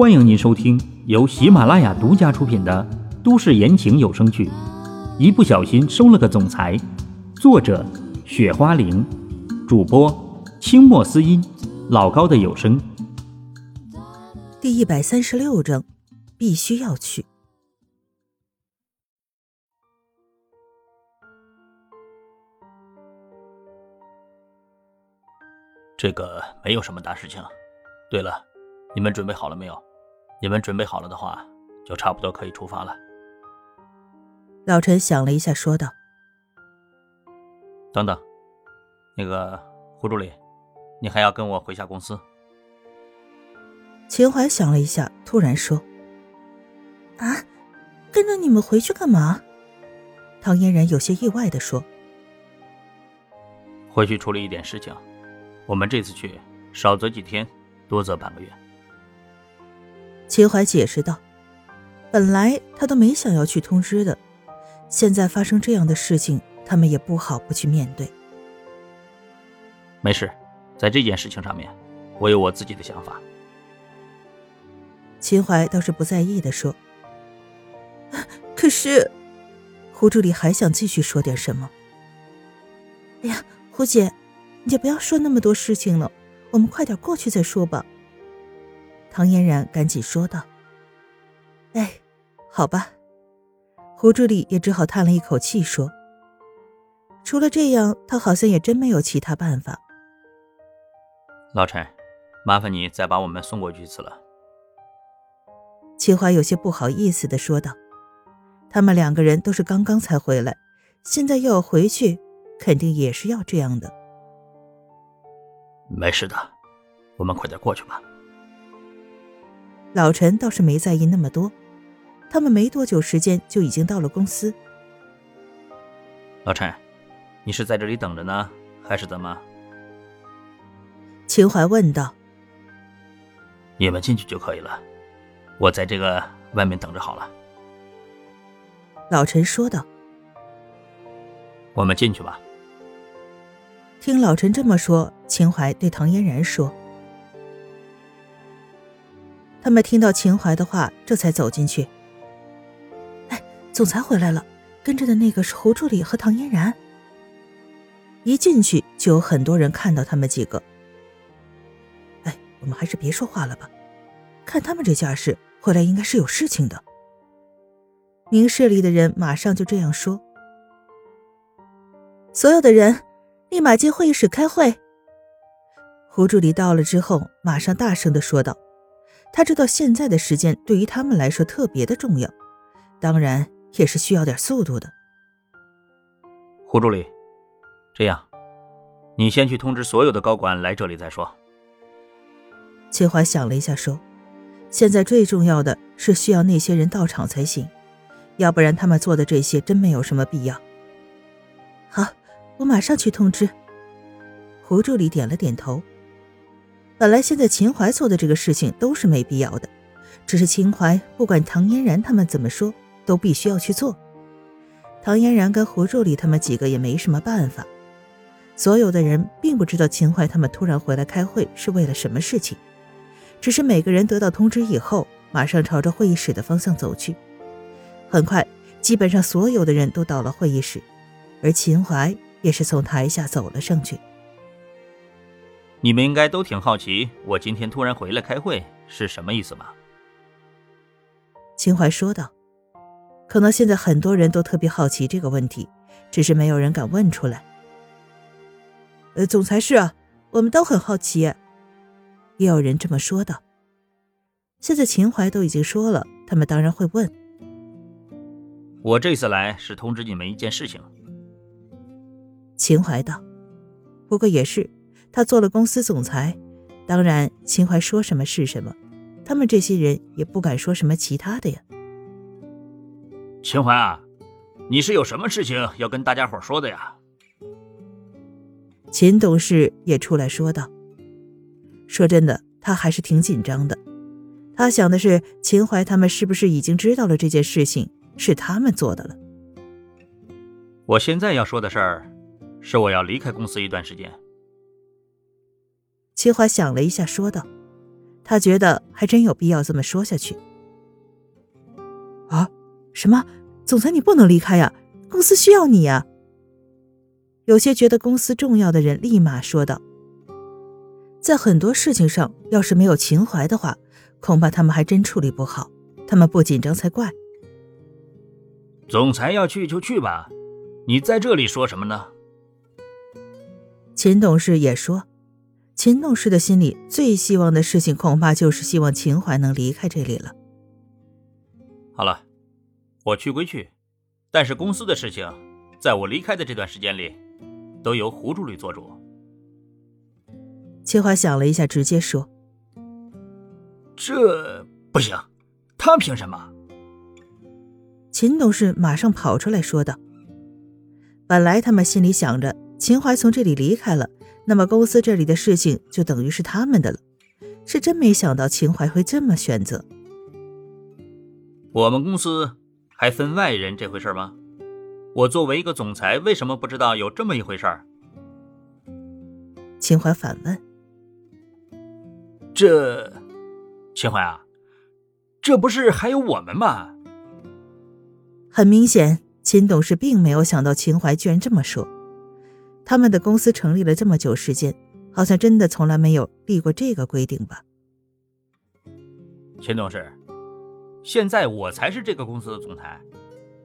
欢迎您收听由喜马拉雅独家出品的都市言情有声剧《一不小心收了个总裁》，作者：雪花玲，主播：清墨思音，老高的有声。第一百三十六章，必须要去。这个没有什么大事情。对了，你们准备好了没有？你们准备好了的话，就差不多可以出发了。老陈想了一下，说道：“等等，那个胡助理，你还要跟我回下公司？”秦淮想了一下，突然说：“啊，跟着你们回去干嘛？”唐嫣然有些意外的说：“回去处理一点事情。我们这次去，少则几天，多则半个月。”秦淮解释道：“本来他都没想要去通知的，现在发生这样的事情，他们也不好不去面对。没事，在这件事情上面，我有我自己的想法。”秦淮倒是不在意的说：“可是，胡助理还想继续说点什么。哎呀，胡姐，你就不要说那么多事情了，我们快点过去再说吧。”唐嫣然赶紧说道：“哎，好吧。”胡助理也只好叹了一口气说：“除了这样，他好像也真没有其他办法。”老陈，麻烦你再把我们送过去一次了。秦淮有些不好意思的说道：“他们两个人都是刚刚才回来，现在又要回去，肯定也是要这样的。”没事的，我们快点过去吧。老陈倒是没在意那么多，他们没多久时间就已经到了公司。老陈，你是在这里等着呢，还是怎么？秦淮问道。你们进去就可以了，我在这个外面等着好了。老陈说道。我们进去吧。听老陈这么说，秦淮对唐嫣然说。他们听到秦淮的话，这才走进去。哎，总裁回来了，跟着的那个是胡助理和唐嫣然。一进去就有很多人看到他们几个。哎，我们还是别说话了吧，看他们这架势，回来应该是有事情的。明事理的人马上就这样说。所有的人，立马进会议室开会。胡助理到了之后，马上大声的说道。他知道现在的时间对于他们来说特别的重要，当然也是需要点速度的。胡助理，这样，你先去通知所有的高管来这里再说。秦淮想了一下，说：“现在最重要的是需要那些人到场才行，要不然他们做的这些真没有什么必要。”好，我马上去通知。胡助理点了点头。本来现在秦淮做的这个事情都是没必要的，只是秦淮不管唐嫣然他们怎么说，都必须要去做。唐嫣然跟胡助理他们几个也没什么办法。所有的人并不知道秦淮他们突然回来开会是为了什么事情，只是每个人得到通知以后，马上朝着会议室的方向走去。很快，基本上所有的人都到了会议室，而秦淮也是从台下走了上去。你们应该都挺好奇，我今天突然回来开会是什么意思吧？秦淮说道：“可能现在很多人都特别好奇这个问题，只是没有人敢问出来。”呃，总裁是啊，我们都很好奇。也有人这么说道。现在秦淮都已经说了，他们当然会问。我这次来是通知你们一件事情。秦淮道：“不过也是。”他做了公司总裁，当然秦淮说什么是什么，他们这些人也不敢说什么其他的呀。秦淮啊，你是有什么事情要跟大家伙说的呀？秦董事也出来说道：“说真的，他还是挺紧张的。他想的是，秦淮他们是不是已经知道了这件事情是他们做的了？我现在要说的事儿，是我要离开公司一段时间。”秦淮想了一下，说道：“他觉得还真有必要这么说下去。啊？什么？总裁，你不能离开呀！公司需要你呀！有些觉得公司重要的人立马说道：“在很多事情上，要是没有秦淮的话，恐怕他们还真处理不好。他们不紧张才怪。”总裁要去就去吧，你在这里说什么呢？秦董事也说，秦董事的心里最希望的事情，恐怕就是希望秦淮能离开这里了。好了，我去归去，但是公司的事情，在我离开的这段时间里。都由胡助理做主。秦淮想了一下，直接说：“这不行，他凭什么？”秦董事马上跑出来说道：“本来他们心里想着，秦淮从这里离开了，那么公司这里的事情就等于是他们的了。是真没想到秦淮会这么选择。我们公司还分外人这回事吗？”我作为一个总裁，为什么不知道有这么一回事儿？秦淮反问：“这，秦淮啊，这不是还有我们吗？”很明显，秦董事并没有想到秦淮居然这么说。他们的公司成立了这么久时间，好像真的从来没有立过这个规定吧？秦董事，现在我才是这个公司的总裁。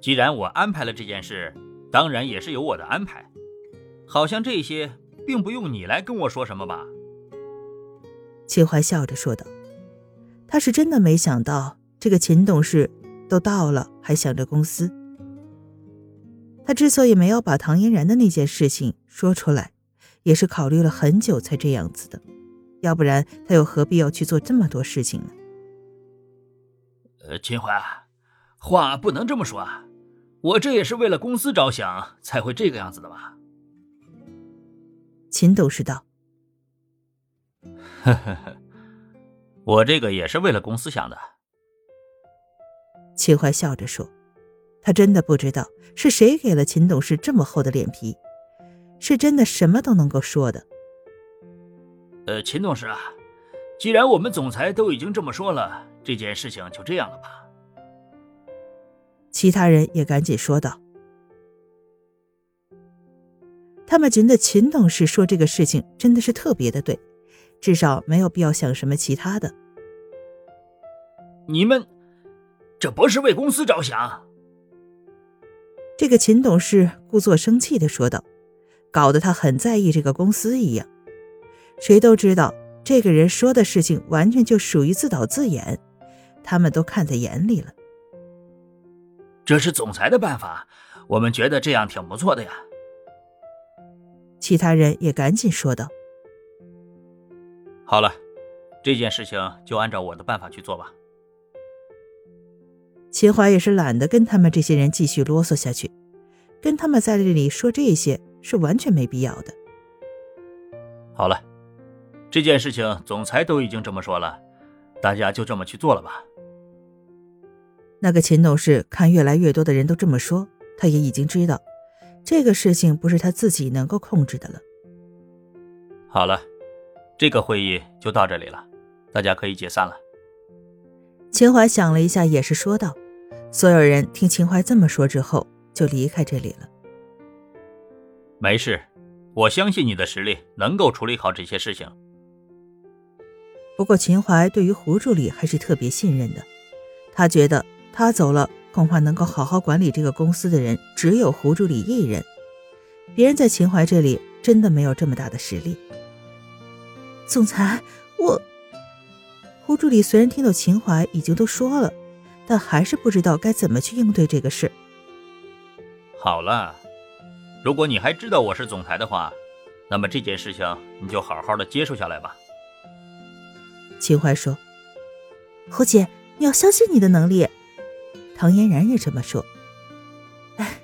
既然我安排了这件事，当然也是有我的安排。好像这些并不用你来跟我说什么吧？秦淮笑着说道：“他是真的没想到，这个秦董事都到了，还想着公司。他之所以没有把唐嫣然的那件事情说出来，也是考虑了很久才这样子的。要不然，他又何必要去做这么多事情呢？”呃，秦淮，话不能这么说啊。我这也是为了公司着想才会这个样子的吧？秦董事道：“呵呵呵，我这个也是为了公司想的。”秦淮笑着说：“他真的不知道是谁给了秦董事这么厚的脸皮，是真的什么都能够说的。”呃，秦董事啊，既然我们总裁都已经这么说了，这件事情就这样了吧？其他人也赶紧说道：“他们觉得秦董事说这个事情真的是特别的对，至少没有必要想什么其他的。你们这不是为公司着想？”这个秦董事故作生气的说道，搞得他很在意这个公司一样。谁都知道，这个人说的事情完全就属于自导自演，他们都看在眼里了。这是总裁的办法，我们觉得这样挺不错的呀。其他人也赶紧说道：“好了，这件事情就按照我的办法去做吧。”秦淮也是懒得跟他们这些人继续啰嗦下去，跟他们在这里说这些是完全没必要的。好了，这件事情总裁都已经这么说了，大家就这么去做了吧。那个秦董事看越来越多的人都这么说，他也已经知道，这个事情不是他自己能够控制的了。好了，这个会议就到这里了，大家可以解散了。秦淮想了一下，也是说道：“所有人听秦淮这么说之后，就离开这里了。”没事，我相信你的实力能够处理好这些事情。不过秦淮对于胡助理还是特别信任的，他觉得。他走了，恐怕能够好好管理这个公司的人只有胡助理一人。别人在秦淮这里真的没有这么大的实力。总裁，我胡助理虽然听到秦淮已经都说了，但还是不知道该怎么去应对这个事。好了，如果你还知道我是总裁的话，那么这件事情你就好好的接受下来吧。秦淮说：“胡姐，你要相信你的能力。”唐嫣然也这么说。哎，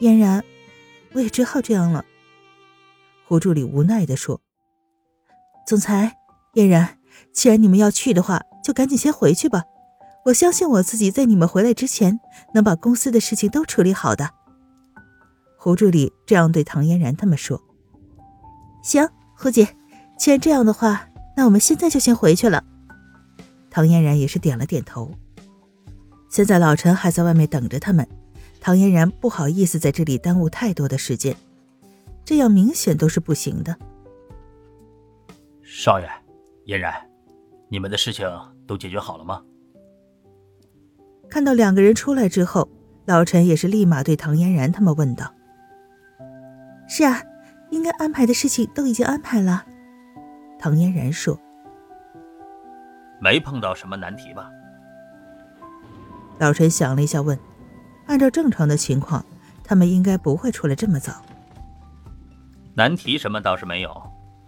嫣然，我也只好这样了。胡助理无奈的说：“总裁，嫣然，既然你们要去的话，就赶紧先回去吧。我相信我自己，在你们回来之前，能把公司的事情都处理好的。”胡助理这样对唐嫣然他们说：“行，胡姐，既然这样的话，那我们现在就先回去了。唐嫣然也是点了点头。现在老陈还在外面等着他们，唐嫣然不好意思在这里耽误太多的时间，这样明显都是不行的。少爷，嫣然，你们的事情都解决好了吗？看到两个人出来之后，老陈也是立马对唐嫣然他们问道：“是啊，应该安排的事情都已经安排了。”唐嫣然说：“没碰到什么难题吧？”老陈想了一下，问：“按照正常的情况，他们应该不会出来这么早。难题什么倒是没有，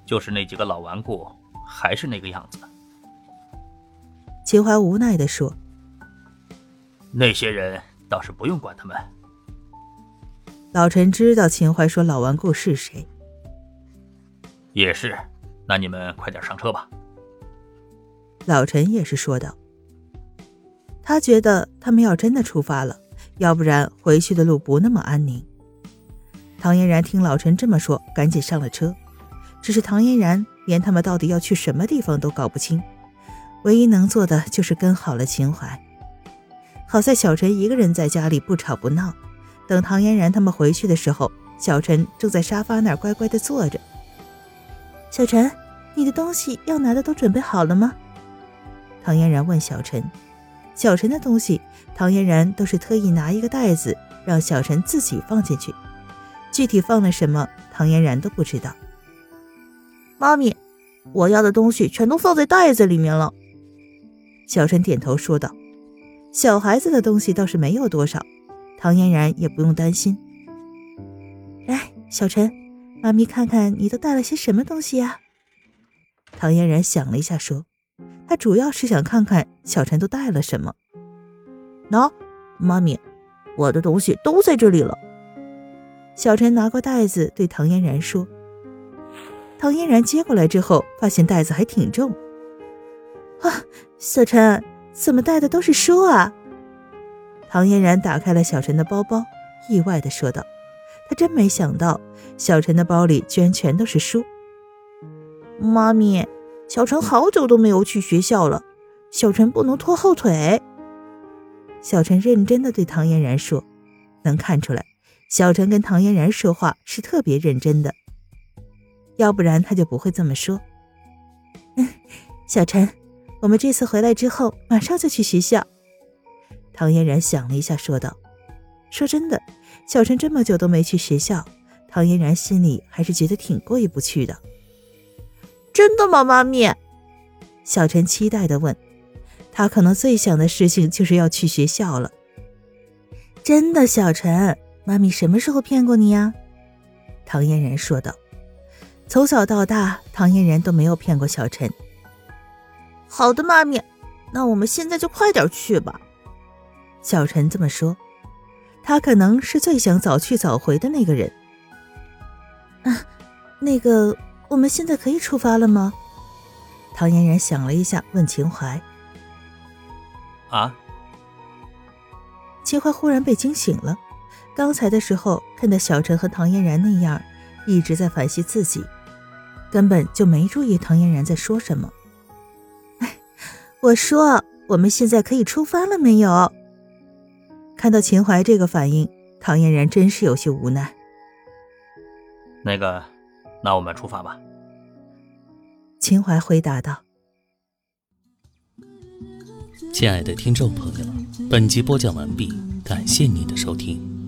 就是那几个老顽固还是那个样子。”秦淮无奈的说：“那些人倒是不用管他们。”老陈知道秦淮说老顽固是谁。也是，那你们快点上车吧。老陈也是说道。他觉得他们要真的出发了，要不然回去的路不那么安宁。唐嫣然听老陈这么说，赶紧上了车。只是唐嫣然连他们到底要去什么地方都搞不清，唯一能做的就是跟好了秦淮。好在小陈一个人在家里不吵不闹。等唐嫣然他们回去的时候，小陈正在沙发那儿乖乖地坐着。小陈，你的东西要拿的都准备好了吗？唐嫣然问小陈。小陈的东西，唐嫣然都是特意拿一个袋子让小陈自己放进去，具体放了什么，唐嫣然都不知道。妈咪，我要的东西全都放在袋子里面了。小陈点头说道：“小孩子的东西倒是没有多少，唐嫣然也不用担心。”来，小陈，妈咪看看你都带了些什么东西呀？唐嫣然想了一下说。她主要是想看看小陈都带了什么。喏，妈咪，我的东西都在这里了。小陈拿过袋子，对唐嫣然说：“唐嫣然接过来之后，发现袋子还挺重。啊，小陈怎么带的都是书啊？”唐嫣然打开了小陈的包包，意外的说道：“他真没想到，小陈的包里居然全都是书。”妈咪。小陈好久都没有去学校了，小陈不能拖后腿。小陈认真的对唐嫣然说：“能看出来，小陈跟唐嫣然说话是特别认真的，要不然他就不会这么说。”，小陈，我们这次回来之后马上就去学校。唐嫣然想了一下，说道：“说真的，小陈这么久都没去学校，唐嫣然心里还是觉得挺过意不去的。”真的吗，妈咪？小陈期待的问。他可能最想的事情就是要去学校了。真的，小陈，妈咪什么时候骗过你呀？唐嫣然说道。从小到大，唐嫣然都没有骗过小陈。好的，妈咪，那我们现在就快点去吧。小陈这么说。他可能是最想早去早回的那个人。啊，那个。我们现在可以出发了吗？唐嫣然想了一下，问秦淮：“啊？”秦淮忽然被惊醒了。刚才的时候看到小陈和唐嫣然那样，一直在反思自己，根本就没注意唐嫣然在说什么。我说：“我们现在可以出发了没有？”看到秦淮这个反应，唐嫣然真是有些无奈。那个。那我们出发吧。”秦淮回答道。亲爱的听众朋友，本集播讲完毕，感谢您的收听。